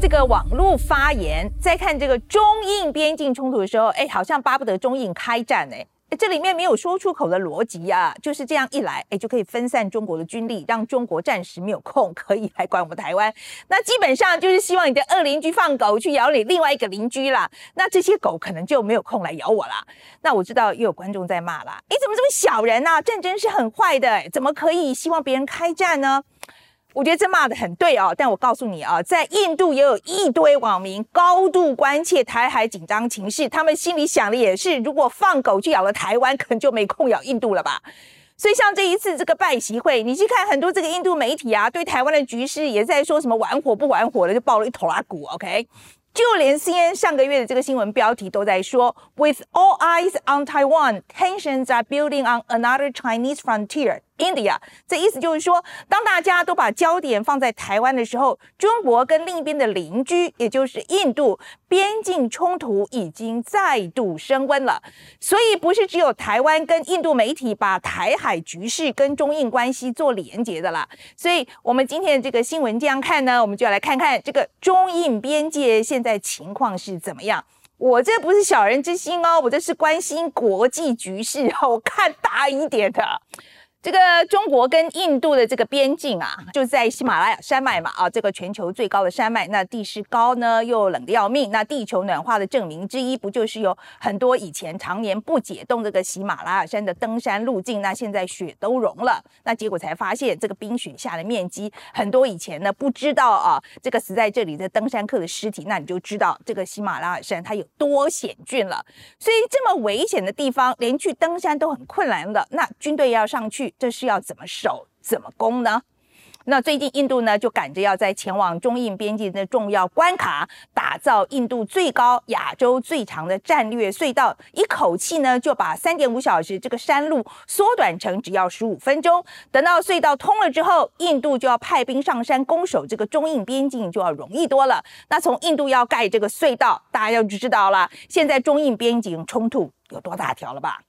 这个网络发言，在看这个中印边境冲突的时候，哎，好像巴不得中印开战，哎。这里面没有说出口的逻辑啊，就是这样一来，哎，就可以分散中国的军力，让中国暂时没有空可以来管我们台湾。那基本上就是希望你的二邻居放狗去咬你另外一个邻居啦。那这些狗可能就没有空来咬我啦。那我知道又有观众在骂啦，你怎么这么小人呢？战争是很坏的，怎么可以希望别人开战呢？我觉得这骂的很对哦，但我告诉你啊，在印度也有一堆网民高度关切台海紧张情势，他们心里想的也是，如果放狗去咬了台湾，可能就没空咬印度了吧。所以像这一次这个拜习会，你去看很多这个印度媒体啊，对台湾的局势也在说什么玩火不玩火的，就爆了一头拉骨。OK。就连 CNN 上个月的这个新闻标题都在说，With all eyes on Taiwan, tensions are building on another Chinese frontier. India，这意思就是说，当大家都把焦点放在台湾的时候，中国跟另一边的邻居，也就是印度，边境冲突已经再度升温了。所以，不是只有台湾跟印度媒体把台海局势跟中印关系做连结的啦。所以，我们今天的这个新闻这样看呢，我们就要来看看这个中印边界现在情况是怎么样。我这不是小人之心哦，我这是关心国际局势哦，我看大一点的。这个中国跟印度的这个边境啊，就在喜马拉雅山脉嘛，啊，这个全球最高的山脉，那地势高呢，又冷得要命。那地球暖化的证明之一，不就是有很多以前常年不解冻这个喜马拉雅山的登山路径，那现在雪都融了，那结果才发现这个冰雪下的面积很多以前呢不知道啊，这个死在这里的登山客的尸体，那你就知道这个喜马拉雅山它有多险峻了。所以这么危险的地方，连去登山都很困难的，那军队要上去。这是要怎么守、怎么攻呢？那最近印度呢，就赶着要在前往中印边境的重要关卡，打造印度最高、亚洲最长的战略隧道，一口气呢就把三点五小时这个山路缩短成只要十五分钟。等到隧道通了之后，印度就要派兵上山攻守这个中印边境，就要容易多了。那从印度要盖这个隧道，大家就知道了，现在中印边境冲突有多大条了吧？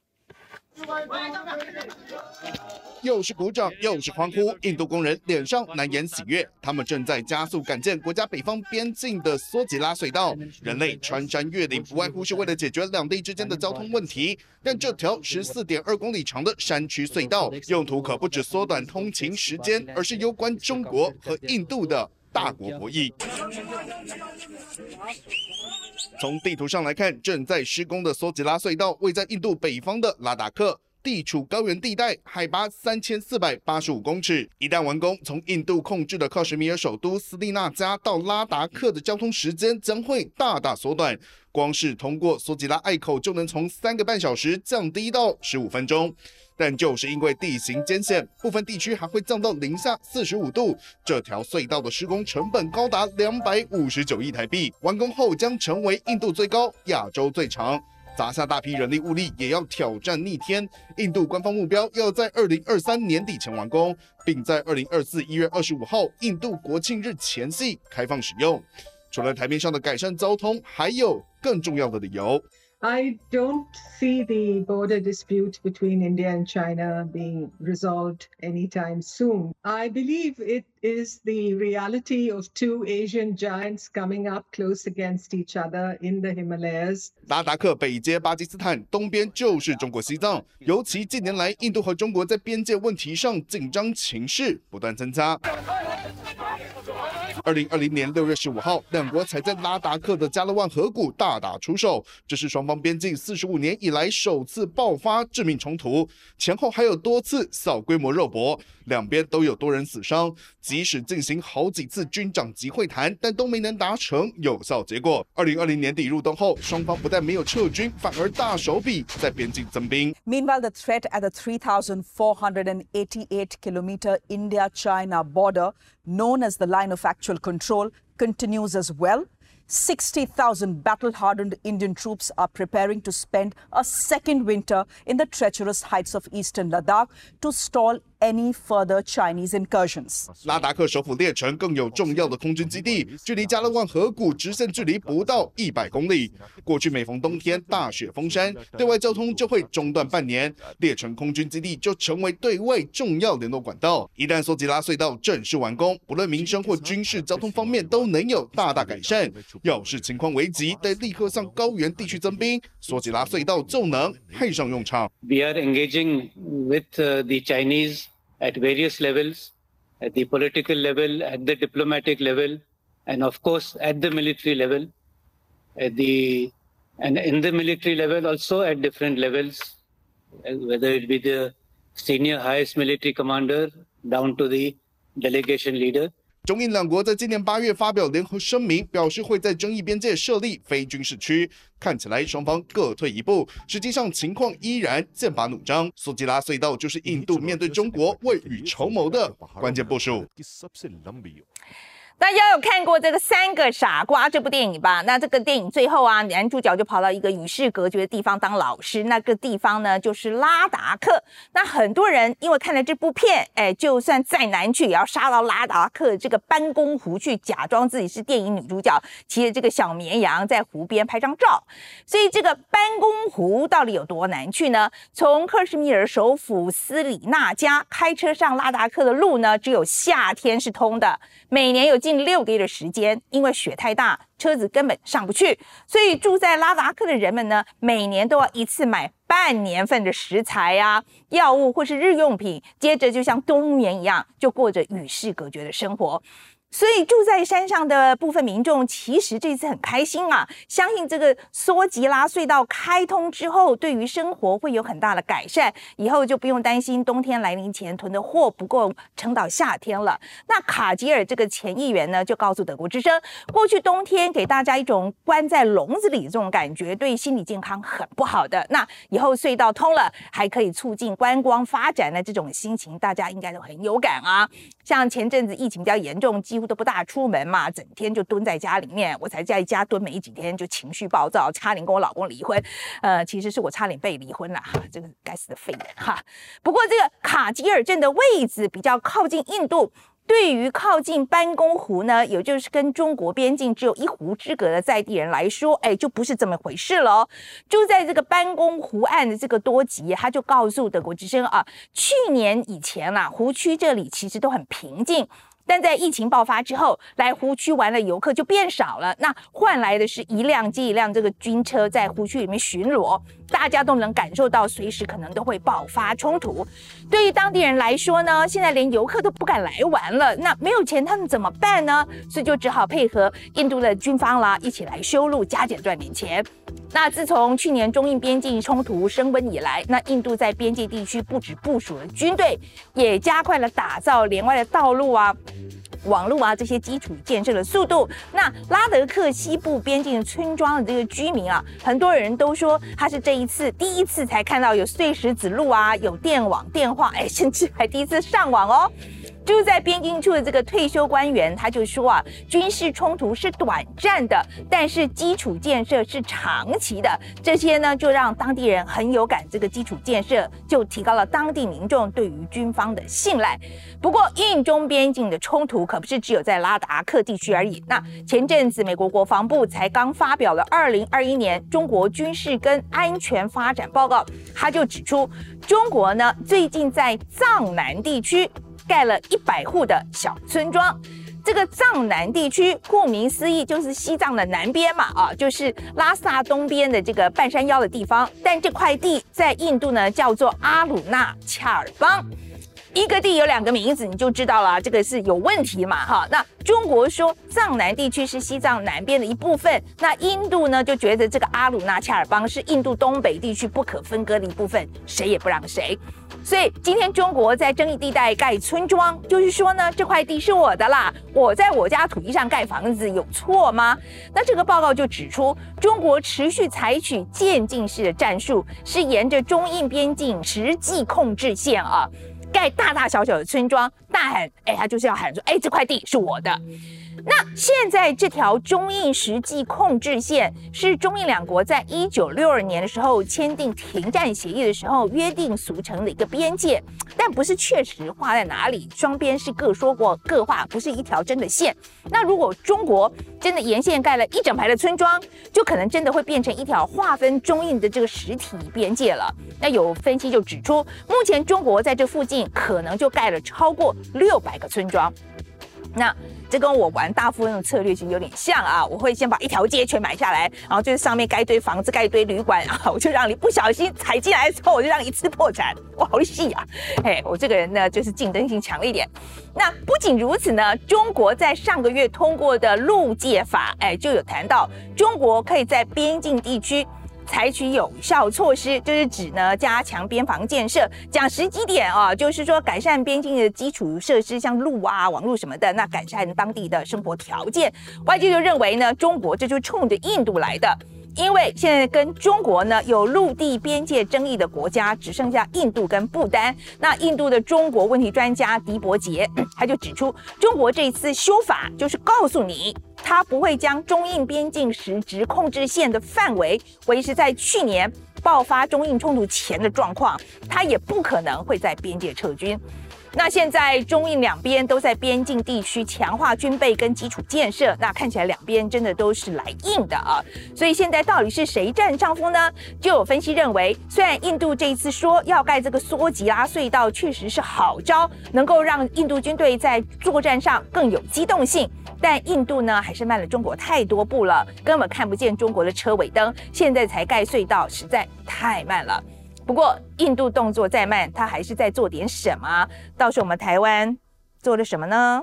又是鼓掌，又是欢呼，印度工人脸上难掩喜悦。他们正在加速赶建国家北方边境的梭吉拉隧道。人类穿山越岭，不外乎是为了解决两地之间的交通问题。但这条十四点二公里长的山区隧道，用途可不止缩短通勤时间，而是攸关中国和印度的大国博弈。从地图上来看，正在施工的索吉拉隧道位在印度北方的拉达克，地处高原地带，海拔三千四百八十五公尺。一旦完工，从印度控制的克什米尔首都斯利纳加到拉达克的交通时间将会大大缩短。光是通过索吉拉隘口就能从三个半小时降低到十五分钟，但就是因为地形艰险，部分地区还会降到零下四十五度。这条隧道的施工成本高达两百五十九亿台币，完工后将成为印度最高、亚洲最长，砸下大批人力物力也要挑战逆天。印度官方目标要在二零二三年底前完工，并在二零二四一月二十五号印度国庆日前夕开放使用。除了台面上的改善交通，还有更重要的理由。I don't see the border dispute between India and China being resolved anytime soon. I believe it is the reality of two Asian giants coming up close against each other in the Himalayas. 拉达克北接巴基斯坦，东边就是中国西藏。尤其近年来，印度和中国在边界问题上紧张情势不断增加。二零二零年六月十五号，两国才在拉达克的加勒万河谷大打出手，这是双方边境四十五年以来首次爆发致命冲突，前后还有多次小规模肉搏，两边都有多人死伤。即使进行好几次军长级会谈，但都没能达成有效结果。二零二零年底入冬后，双方不但没有撤军，反而大手笔在边境增兵。Meanwhile, the threat at the 3,488 kilometer India-China border, known as the line of actual control, continues as well. 60,000 battle hardened Indian troops are preparing to spend a second winter in the treacherous heights of eastern Ladakh to stall any further Chinese incursions. 拉达克首府列城更有重要的空军基地，距离加勒万河谷直线距离不到一百公里。过去每逢冬天大雪封山，对外交通就会中断半年，列城空军基地就成为对外重要联络管道。一旦索吉拉隧道正式完工，不论民生或军事交通方面都能有大大改善。要是情况危急，得立刻向高原地区增兵，索吉拉隧道就能派上用场。We are engaging with uh, the Chinese at various levels, at the political level, at the diplomatic level, and of course at the military level. At the and in the military level also at different levels, uh, whether it be the senior highest military commander down to the delegation leader. 中印两国在今年八月发表联合声明，表示会在争议边界设立非军事区。看起来双方各退一步，实际上情况依然剑拔弩张。苏吉拉隧道就是印度面对中国未雨绸缪的关键部署。大家有看过这个《三个傻瓜》这部电影吧？那这个电影最后啊，男主角就跑到一个与世隔绝的地方当老师。那个地方呢，就是拉达克。那很多人因为看了这部片，哎，就算再难去，也要杀到拉达克这个班公湖去，假装自己是电影女主角，骑着这个小绵羊在湖边拍张照。所以这个班公湖到底有多难去呢？从克什米尔首府斯里纳加开车上拉达克的路呢，只有夏天是通的，每年有近。近六个月的时间，因为雪太大，车子根本上不去，所以住在拉达克的人们呢，每年都要一次买半年份的食材啊、药物或是日用品，接着就像冬眠一样，就过着与世隔绝的生活。所以住在山上的部分民众，其实这次很开心啊！相信这个梭吉拉隧道开通之后，对于生活会有很大的改善，以后就不用担心冬天来临前囤的货不够撑到夏天了。那卡吉尔这个前议员呢，就告诉德国之声，过去冬天给大家一种关在笼子里这种感觉，对心理健康很不好的。那以后隧道通了，还可以促进观光发展的这种心情，大家应该都很有感啊。像前阵子疫情比较严重，几乎都不大出门嘛，整天就蹲在家里面。我才在家蹲没几天，就情绪暴躁，差点跟我老公离婚。呃，其实是我差点被离婚了哈，这个该死的肺炎哈。不过这个卡吉尔镇的位置比较靠近印度。对于靠近班公湖呢，也就是跟中国边境只有一湖之隔的在地人来说，哎，就不是这么回事了。就在这个班公湖岸的这个多吉，他就告诉德国之声啊，去年以前啊，湖区这里其实都很平静。但在疫情爆发之后，来湖区玩的游客就变少了，那换来的是一辆接一辆这个军车在湖区里面巡逻，大家都能感受到随时可能都会爆发冲突。对于当地人来说呢，现在连游客都不敢来玩了，那没有钱他们怎么办呢？所以就只好配合印度的军方啦，一起来修路加减赚点钱。那自从去年中印边境冲突升温以来，那印度在边界地区不止部署了军队，也加快了打造连外的道路啊。网络啊，这些基础建设的速度，那拉德克西部边境村庄的这个居民啊，很多人都说他是这一次第一次才看到有碎石子路啊，有电网电话，哎，甚至还第一次上网哦。住在边境处的这个退休官员，他就说啊，军事冲突是短暂的，但是基础建设是长期的。这些呢，就让当地人很有感。这个基础建设就提高了当地民众对于军方的信赖。不过，印中边境的冲突可不是只有在拉达克地区而已。那前阵子，美国国防部才刚发表了二零二一年中国军事跟安全发展报告，他就指出，中国呢最近在藏南地区。盖了一百户的小村庄，这个藏南地区顾名思义就是西藏的南边嘛，啊，就是拉萨东边的这个半山腰的地方。但这块地在印度呢叫做阿鲁纳恰尔邦，一个地有两个名字，你就知道了，这个是有问题嘛，哈。那中国说藏南地区是西藏南边的一部分，那印度呢就觉得这个阿鲁纳恰尔邦是印度东北地区不可分割的一部分，谁也不让谁。所以今天中国在争议地带盖村庄，就是说呢，这块地是我的啦，我在我家土地上盖房子有错吗？那这个报告就指出，中国持续采取渐进式的战术，是沿着中印边境实际控制线啊，盖大大小小的村庄，大喊，哎，他就是要喊说，哎，这块地是我的。那现在这条中印实际控制线是中印两国在一九六二年的时候签订停战协议的时候约定俗成的一个边界，但不是确实画在哪里，双边是各说过各话，不是一条真的线。那如果中国真的沿线盖了一整排的村庄，就可能真的会变成一条划分中印的这个实体边界了。那有分析就指出，目前中国在这附近可能就盖了超过六百个村庄。那这跟我玩大富翁的策略其实有点像啊！我会先把一条街全买下来，然后就是上面盖一堆房子、盖一堆旅馆啊，我就让你不小心踩进来之后，我就让你一次破产。哇，好细啊！哎，我这个人呢，就是竞争性强一点。那不仅如此呢，中国在上个月通过的陆界法，哎，就有谈到中国可以在边境地区。采取有效措施，就是指呢加强边防建设。讲实际点啊，就是说改善边境的基础设施，像路啊、网络什么的，那改善当地的生活条件。外界就认为呢，中国这就冲着印度来的。因为现在跟中国呢有陆地边界争议的国家只剩下印度跟不丹。那印度的中国问题专家迪伯杰他就指出，中国这一次修法就是告诉你，它不会将中印边境实质控制线的范围维持在去年爆发中印冲突前的状况，它也不可能会在边界撤军。那现在中印两边都在边境地区强化军备跟基础建设，那看起来两边真的都是来硬的啊！所以现在到底是谁占上风呢？就有分析认为，虽然印度这一次说要盖这个梭吉拉隧道，确实是好招，能够让印度军队在作战上更有机动性，但印度呢还是慢了中国太多步了，根本看不见中国的车尾灯，现在才盖隧道，实在太慢了。不过印度动作再慢他还是在做点什么。到时候我们台湾做了什么呢？